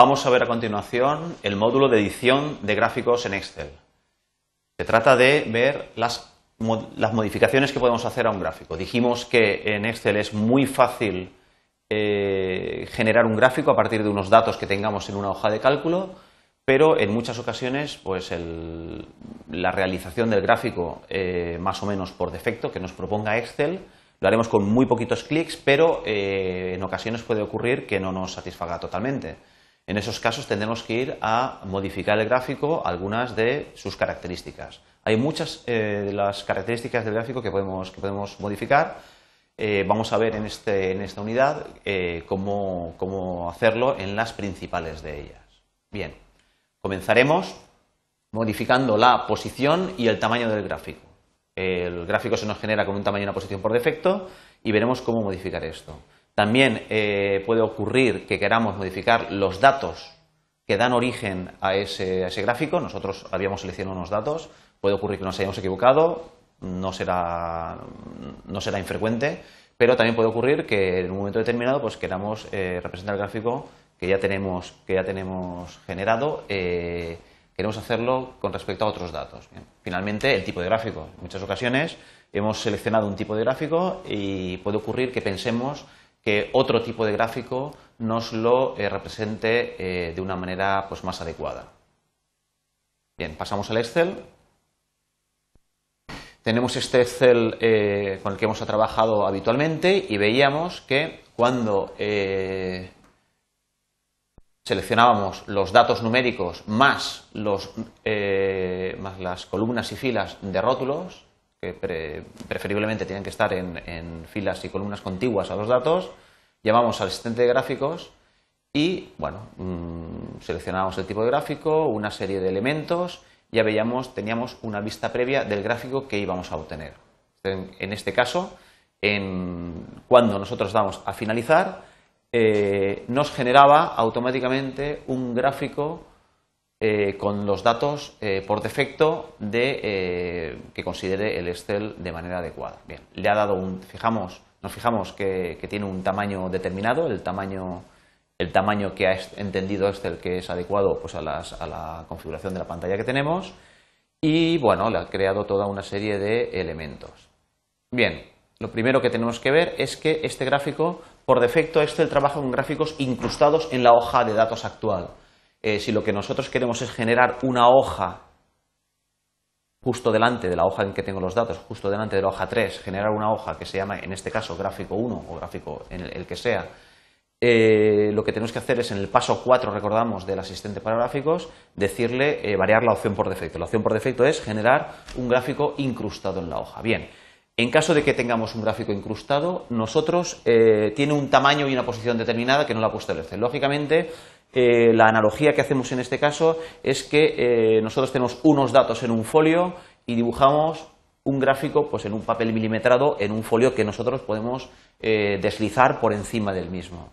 Vamos a ver a continuación el módulo de edición de gráficos en Excel. Se trata de ver las, modificaciones que podemos hacer a un gráfico. Dijimos que en Excel es muy fácil eh, generar un gráfico a partir de unos datos que tengamos en una hoja de cálculo, pero en muchas ocasiones pues la realización del gráfico eh, más o menos por defecto que nos proponga Excel lo haremos con muy poquitos clics, pero eh, en ocasiones puede ocurrir que no nos satisfaga totalmente. En esos casos tendremos que ir a modificar el gráfico algunas de sus características. Hay muchas eh, de las características del gráfico que podemos, que podemos modificar. Eh, vamos a ver en, este, en esta unidad eh, cómo, cómo hacerlo en las principales de ellas. Bien, comenzaremos modificando la posición y el tamaño del gráfico. El gráfico se nos genera con un tamaño y una posición por defecto y veremos cómo modificar esto. También eh, puede ocurrir que queramos modificar los datos que dan origen a ese, gráfico. Nosotros habíamos seleccionado unos datos, puede ocurrir que nos hayamos equivocado, no será, infrecuente, pero también puede ocurrir que en un momento determinado pues, queramos eh, representar el gráfico que ya tenemos, generado, eh, queremos hacerlo con respecto a otros datos. Finalmente, el tipo de gráfico. En muchas ocasiones hemos seleccionado un tipo de gráfico y puede ocurrir que pensemos que otro tipo de gráfico nos lo eh, represente eh, de una manera pues, más adecuada. Bien, pasamos al Excel. Tenemos este Excel eh, con el que hemos trabajado habitualmente y veíamos que cuando seleccionábamos los datos numéricos más, más las columnas y filas de rótulos, que preferiblemente tienen que estar en, filas y columnas contiguas a los datos, llamamos al asistente de gráficos y, bueno, mm, seleccionábamos el tipo de gráfico, una serie de elementos, ya veíamos, teníamos una vista previa del gráfico que íbamos a obtener. En, este caso, cuando nosotros damos a finalizar, eh, nos generaba automáticamente un gráfico eh, con los datos eh, por defecto de, eh, que considere el Excel de manera adecuada. Bien, le ha dado un, fijamos, nos fijamos que, tiene un tamaño determinado, el tamaño, el tamaño que ha entendido Excel que es adecuado pues, a, a la configuración de la pantalla que tenemos y bueno, le ha creado toda una serie de elementos. Bien, lo primero que tenemos que ver es que este gráfico, por defecto, Excel trabaja con gráficos incrustados en la hoja de datos actual. Eh, si lo que nosotros queremos es generar una hoja justo delante de la hoja en que tengo los datos, justo delante de la hoja 3, generar una hoja que se llama, en este caso, gráfico 1 o gráfico en el, que sea, eh, lo que tenemos que hacer es en el paso 4, recordamos, del asistente para gráficos, decirle eh, variar la opción por defecto. La opción por defecto es generar un gráfico incrustado en la hoja. Bien, en caso de que tengamos un gráfico incrustado, nosotros tiene un tamaño y una posición determinada que no la ha puesto el. Lógicamente, eh, la analogía que hacemos en este caso es que eh, nosotros tenemos unos datos en un folio y dibujamos un gráfico pues, en un papel milimetrado en un folio que nosotros podemos eh, deslizar por encima del mismo.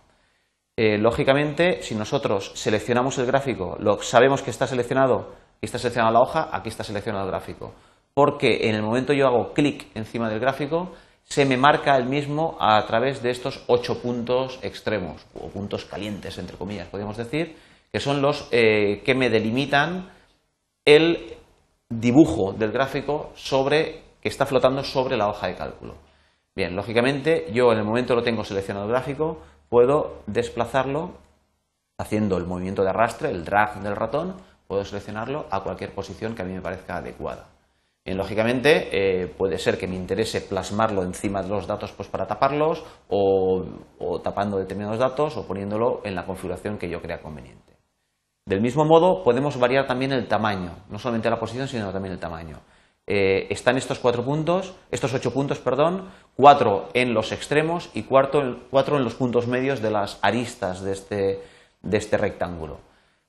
lógicamente, si nosotros seleccionamos el gráfico, lo, sabemos que está seleccionado, aquí está seleccionada la hoja, aquí está seleccionado el gráfico, porque en el momento yo hago clic encima del gráfico, se me marca el mismo a través de estos ocho puntos extremos, o puntos calientes, entre comillas, podríamos decir, que son los eh, que me delimitan el dibujo del gráfico sobre, que está flotando sobre la hoja de cálculo. Bien, lógicamente, yo en el momento lo tengo seleccionado el gráfico, puedo desplazarlo haciendo el movimiento de arrastre, el drag del ratón, puedo seleccionarlo a cualquier posición que a mí me parezca adecuada lógicamente, eh, puede ser que me interese plasmarlo encima de los datos pues, para taparlos o, tapando determinados datos o poniéndolo en la configuración que yo crea conveniente. Del mismo modo, podemos variar también el tamaño, no solamente la posición, sino también el tamaño. Eh, están estos cuatro puntos, estos ocho puntos, perdón, cuatro en los extremos y cuatro, cuatro en los puntos medios de las aristas de este, de este rectángulo.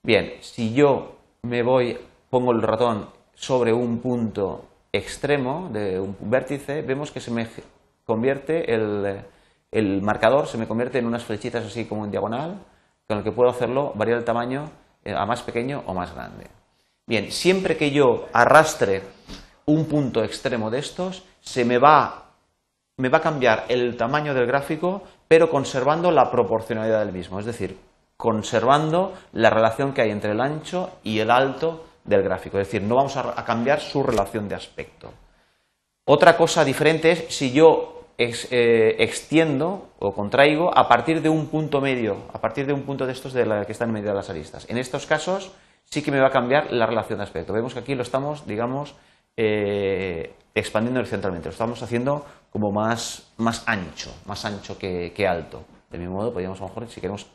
Bien, si yo me voy, pongo el ratón sobre un punto extremo de un vértice, vemos que se me convierte el, marcador, se me convierte en unas flechitas así como en diagonal, con el que puedo hacerlo, variar el tamaño eh, a más pequeño o más grande. Bien, siempre que yo arrastre un punto extremo de estos, se me va, me va a cambiar el tamaño del gráfico, pero conservando la proporcionalidad del mismo. Es decir, conservando la relación que hay entre el ancho y el alto del gráfico. Es decir, no vamos a, cambiar su relación de aspecto. Otra cosa diferente es si yo eh, extiendo o contraigo a partir de un punto medio, a partir de un punto de estos de la que están de las aristas. En estos casos sí que me va a cambiar la relación de aspecto. Vemos que aquí lo estamos, digamos, eh, expandiendo horizontalmente, lo estamos haciendo como más, más ancho, más ancho que, alto. De mismo modo, podríamos a lo mejor, si queremos,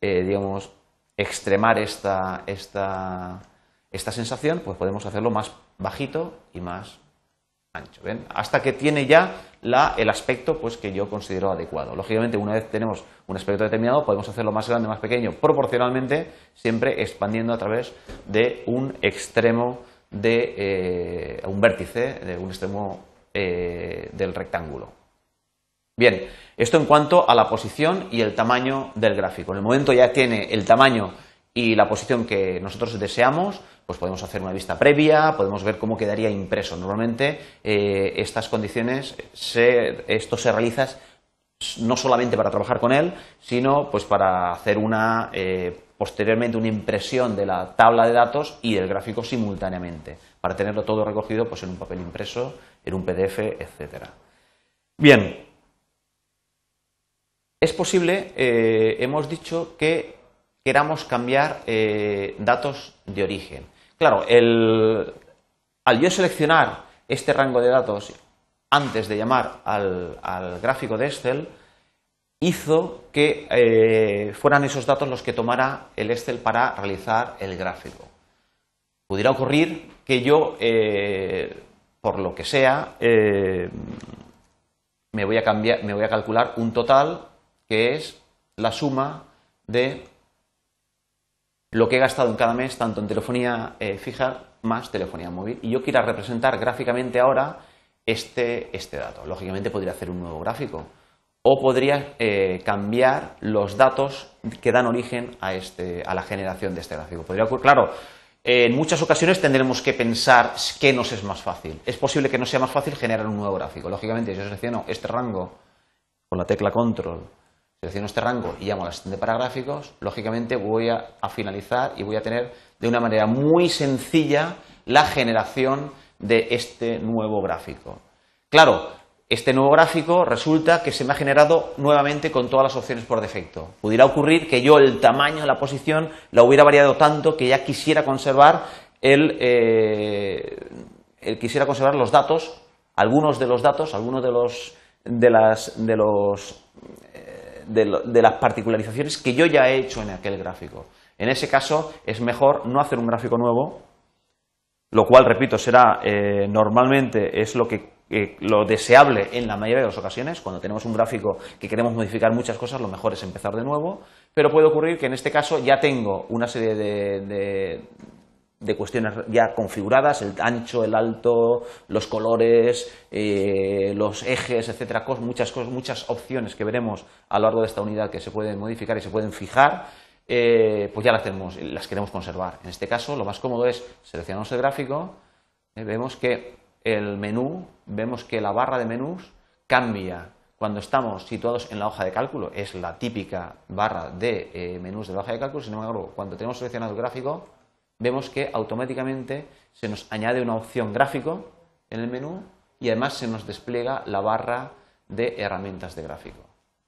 eh, digamos, extremar esta, esta, esta sensación, pues podemos hacerlo más bajito y más ancho. Hasta que tiene ya la, el aspecto pues, que yo considero adecuado. Lógicamente, una vez tenemos un aspecto determinado, podemos hacerlo más grande, más pequeño, proporcionalmente, siempre expandiendo a través de un extremo de eh, un vértice, de un extremo eh, del rectángulo. Bien, esto en cuanto a la posición y el tamaño del gráfico. En el momento ya tiene el tamaño y la posición que nosotros deseamos, pues podemos hacer una vista previa, podemos ver cómo quedaría impreso. Normalmente eh, estas condiciones, esto se realiza no solamente para trabajar con él, sino pues para hacer una posteriormente una impresión de la tabla de datos y el gráfico simultáneamente, para tenerlo todo recogido pues, en un papel impreso, en un PDF, etc. Bien, es posible, eh, hemos dicho que queramos cambiar eh, datos de origen. Claro, al yo seleccionar este rango de datos antes de llamar al, gráfico de Excel, hizo que eh, fueran esos datos los que tomara el Excel para realizar el gráfico. Pudiera ocurrir que yo, eh, por lo que sea, me, voy a cambiar, me voy a calcular un total que es la suma de lo que he gastado en cada mes, tanto en telefonía fija más telefonía móvil. Y yo quiera representar gráficamente ahora este, este dato. Lógicamente podría hacer un nuevo gráfico o podría eh, cambiar los datos que dan origen a, este, a la generación de este gráfico. Podría claro, en muchas ocasiones tendremos que pensar qué nos es más fácil. Es posible que no sea más fácil generar un nuevo gráfico. Lógicamente, si yo selecciono este rango con la tecla control, selecciono este rango y llamo a la asistente para gráficos, lógicamente voy a, a finalizar y voy a tener de una manera muy sencilla la generación de este nuevo gráfico. Claro, este nuevo gráfico resulta que se me ha generado nuevamente con todas las opciones por defecto. Pudiera ocurrir que yo el tamaño de la posición la hubiera variado tanto que ya quisiera conservar el, eh, quisiera conservar los datos, algunos de los datos, algunos de los de las de los eh, de, las particularizaciones que yo ya he hecho en aquel gráfico. En ese caso es mejor no hacer un gráfico nuevo, lo cual, repito, será eh, normalmente es lo que lo deseable en la mayoría de las ocasiones, cuando tenemos un gráfico que queremos modificar muchas cosas, lo mejor es empezar de nuevo, pero puede ocurrir que en este caso ya tengo una serie de, de, cuestiones ya configuradas, el ancho, el alto, los colores, eh, los ejes, etcétera, muchas, cosas, muchas opciones que veremos a lo largo de esta unidad que se pueden modificar y se pueden fijar, eh, pues ya las, tenemos, las queremos conservar. En este caso, lo más cómodo es seleccionamos el gráfico, eh, vemos que el menú, vemos que la barra de menús cambia cuando estamos situados en la hoja de cálculo, es la típica barra de menús de la hoja de cálculo, sin embargo, cuando tenemos seleccionado el gráfico, vemos que automáticamente se nos añade una opción gráfico en el menú y además se nos despliega la barra de herramientas de gráfico.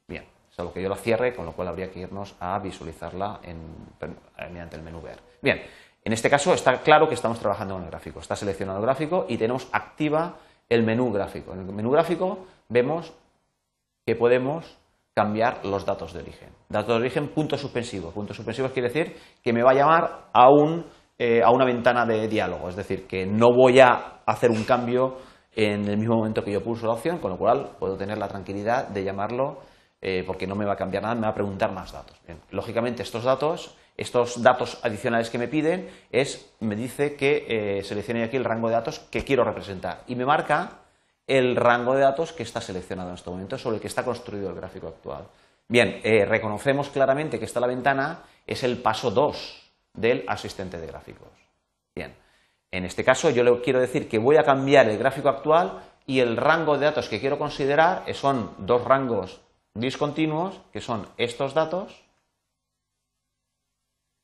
Bien, salvo que yo la cierre, con lo cual habría que irnos a visualizarla mediante el menú ver. Bien, en este caso está claro que estamos trabajando con el gráfico. Está seleccionado el gráfico y tenemos activa el menú gráfico. En el menú gráfico vemos que podemos cambiar los datos de origen. Datos de origen punto suspensivo. Punto suspensivo quiere decir que me va a llamar a, un, eh, a una ventana de diálogo. Es decir, que no voy a hacer un cambio en el mismo momento que yo pulso la opción, con lo cual puedo tener la tranquilidad de llamarlo eh, porque no me va a cambiar nada, me va a preguntar más datos. Lógicamente estos datos estos datos adicionales que me piden es, me dice que eh, seleccione aquí el rango de datos que quiero representar y me marca el rango de datos que está seleccionado en este momento, sobre el que está construido el gráfico actual. Bien, eh, reconocemos claramente que esta la ventana es el paso 2 del asistente de gráficos. Bien, en este caso yo le quiero decir que voy a cambiar el gráfico actual y el rango de datos que quiero considerar son dos rangos discontinuos, que son estos datos,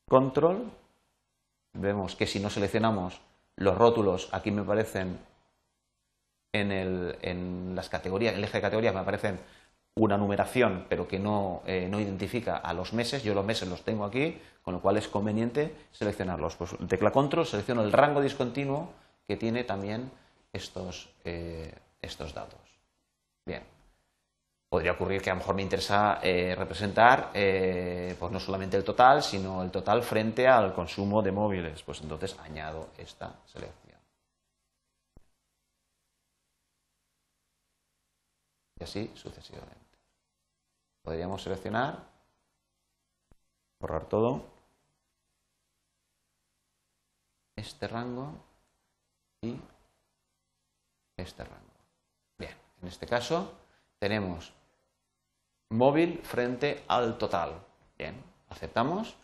control, vemos que si no seleccionamos los rótulos, aquí me aparecen en, el, en las categorías, el eje de categorías me aparecen una numeración, pero que no, eh, no, identifica a los meses. Yo los meses los tengo aquí, con lo cual es conveniente seleccionarlos. Pues tecla control, selecciono el rango discontinuo que tiene también estos, eh, estos datos. Bien. Podría ocurrir que a lo mejor me interesa eh, representar pues no solamente el total, sino el total frente al consumo de móviles. Pues entonces añado esta selección. Y así sucesivamente. Podríamos seleccionar, borrar todo, este rango y este rango. Bien, en este caso tenemos móvil frente al total. Bien, aceptamos.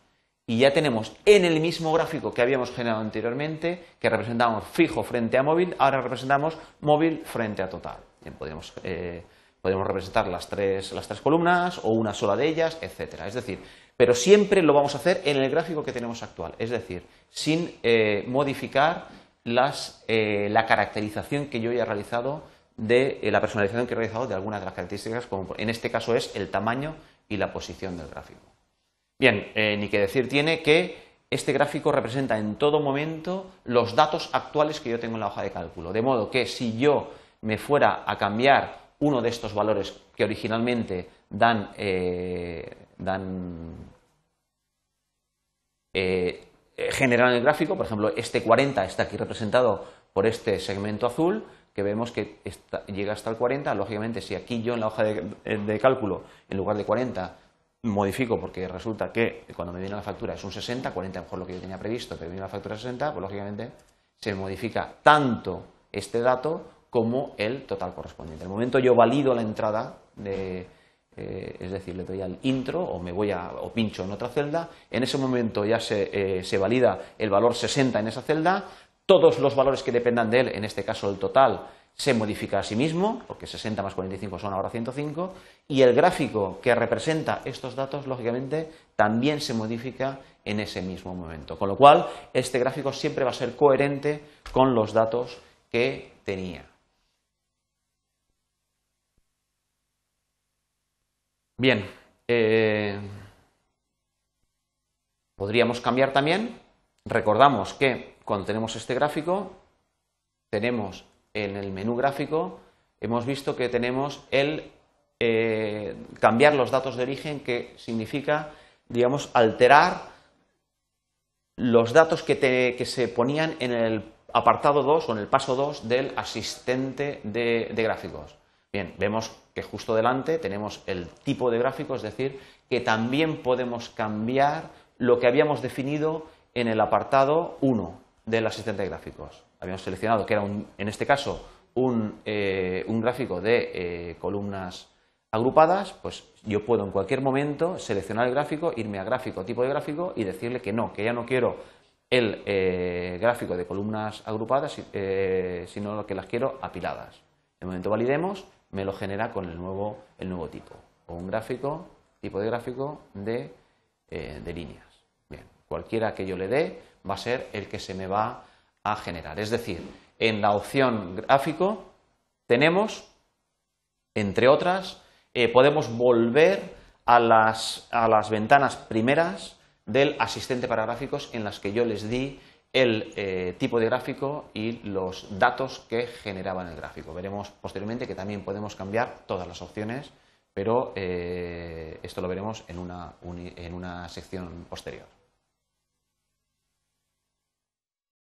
Y ya tenemos en el mismo gráfico que habíamos generado anteriormente, que representamos fijo frente a móvil, ahora representamos móvil frente a total. Bien, podemos eh, Podemos representar las tres, las tres columnas o una sola de ellas, etcétera. Es decir, pero siempre lo vamos a hacer en el gráfico que tenemos actual, es decir, sin eh, modificar las, eh, la caracterización que yo ya he realizado de eh, la personalización que he realizado de algunas de las características, como en este caso es el tamaño y la posición del gráfico. Bien, ni que decir tiene que este gráfico representa en todo momento los datos actuales que yo tengo en la hoja de cálculo, de modo que si yo me fuera a cambiar uno de estos valores que originalmente dan, eh, eh, generan el gráfico, por ejemplo, este 40 está aquí representado por este segmento azul, que vemos que llega hasta el 40, lógicamente si aquí yo en la hoja de, cálculo, en lugar de 40, modifico porque resulta que cuando me viene la factura es un 60, 40 a lo mejor lo que yo tenía previsto, pero viene la factura 60, pues lógicamente se modifica tanto este dato como el total correspondiente. En el momento yo valido la entrada de, eh, es decir, le doy al intro o me voy a, o pincho en otra celda, en ese momento ya se, eh, valida el valor 60 en esa celda, todos los valores que dependan de él, en este caso el total, se modifica a sí mismo, porque 60 más 45 son ahora 105, y el gráfico que representa estos datos, lógicamente, también se modifica en ese mismo momento. Con lo cual, este gráfico siempre va a ser coherente con los datos que tenía. Bien, eh, podríamos cambiar también. Recordamos que cuando tenemos este gráfico, tenemos en el menú gráfico, hemos visto que tenemos el eh, cambiar los datos de origen, que significa, digamos, alterar los datos que, se ponían en el apartado 2 o en el paso 2 del asistente de gráficos. Bien, vemos que justo delante tenemos el tipo de gráfico, es decir, que también podemos cambiar lo que habíamos definido en el apartado 1 del asistente de gráficos. Habíamos seleccionado que era, en este caso, un, eh, gráfico de eh, columnas agrupadas, pues yo puedo en cualquier momento seleccionar el gráfico, irme a gráfico, tipo de gráfico y decirle que no, que ya no quiero el eh, gráfico de columnas agrupadas, sino que las quiero apiladas. El momento validemos, me lo genera con el nuevo, el nuevo tipo, o un gráfico, tipo de gráfico de, eh, de líneas. Bien, cualquiera que yo le dé va a ser el que se me va a generar. Es decir, en la opción gráfico tenemos, entre otras, eh, podemos volver a las, a las ventanas primeras del asistente para gráficos en las que yo les di el eh, tipo de gráfico y los datos que generaban el gráfico. Veremos posteriormente que también podemos cambiar todas las opciones, pero eh, esto lo veremos en una sección posterior.